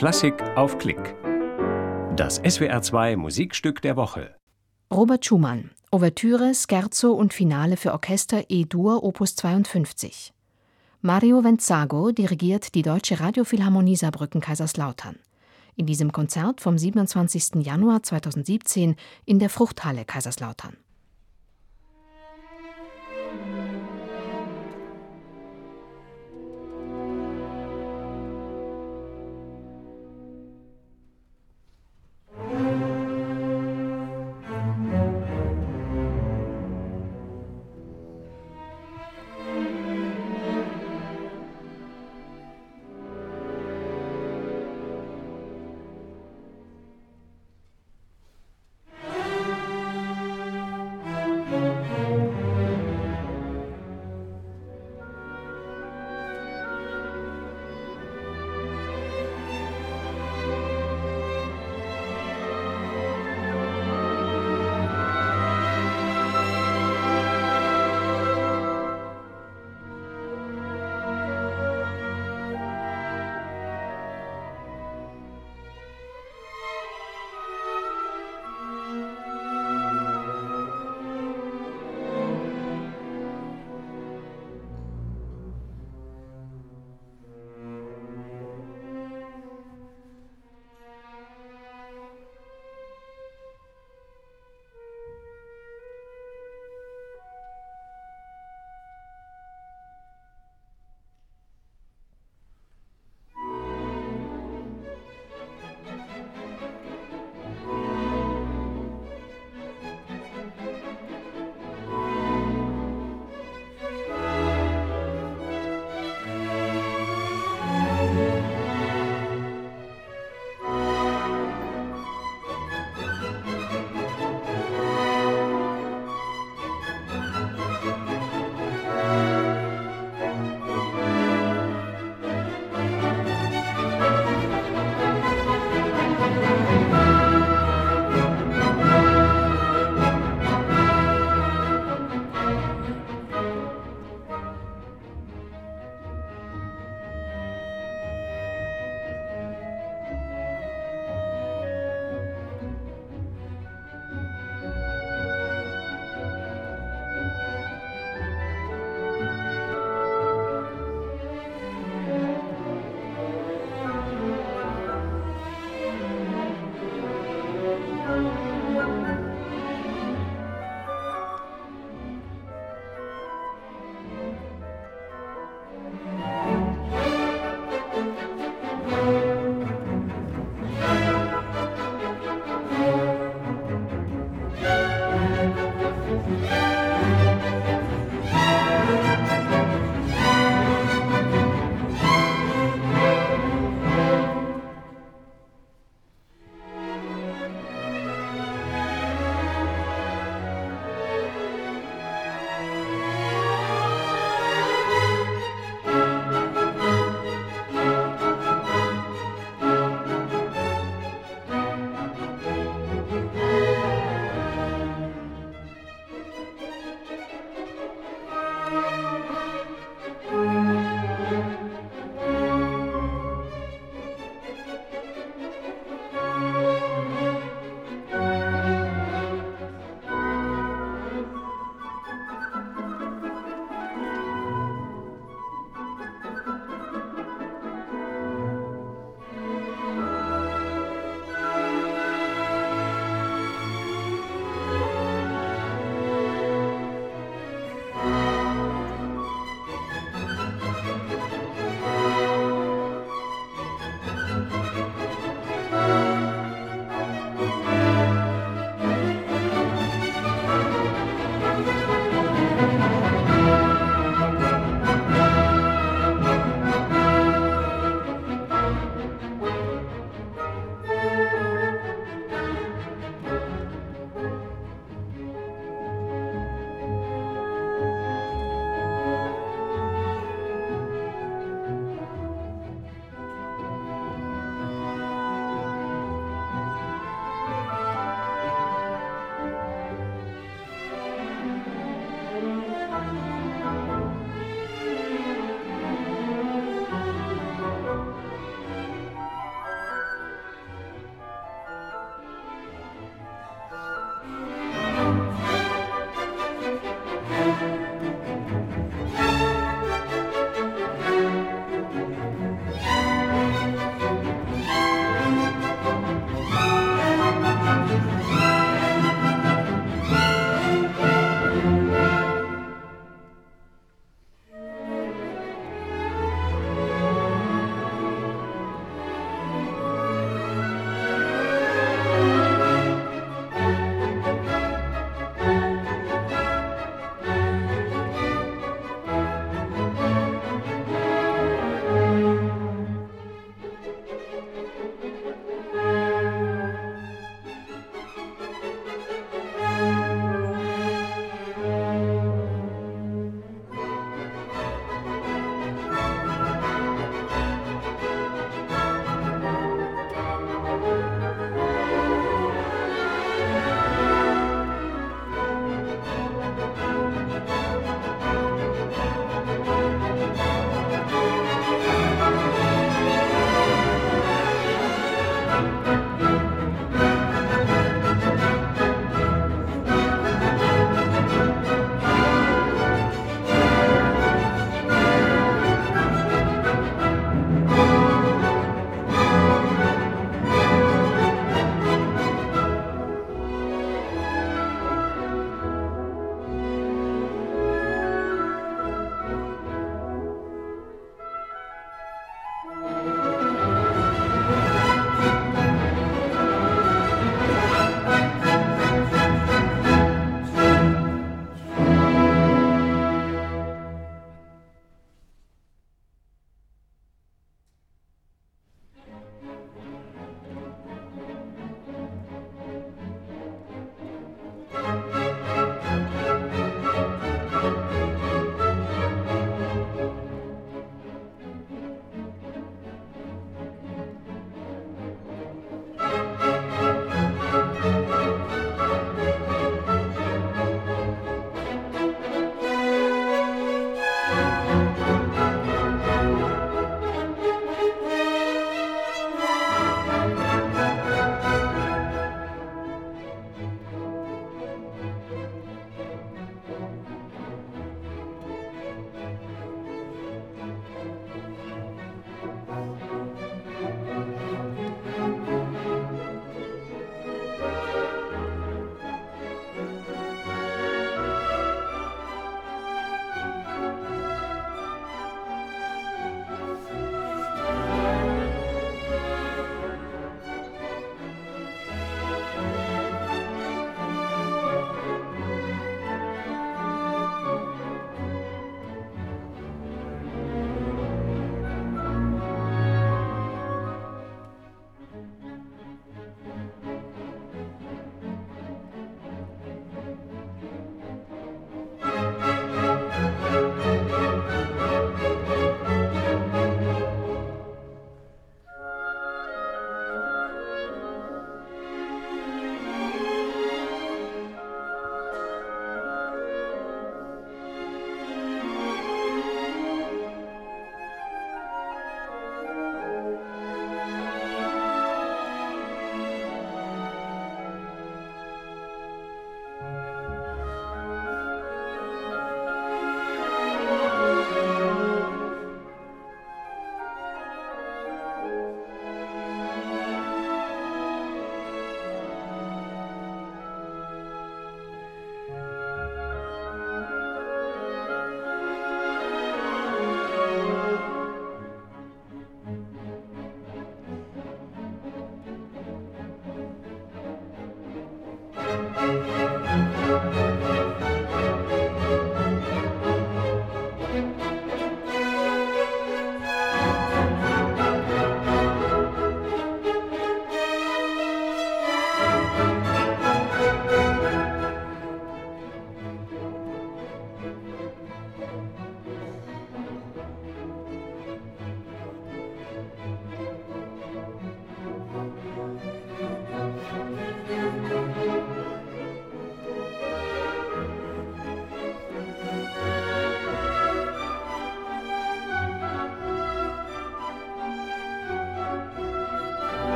Klassik auf Klick. Das SWR2 Musikstück der Woche. Robert Schumann, Ouvertüre, Scherzo und Finale für Orchester E-Dur Opus 52. Mario Venzago dirigiert die Deutsche Radiophilharmonie Saarbrücken Kaiserslautern. In diesem Konzert vom 27. Januar 2017 in der Fruchthalle Kaiserslautern.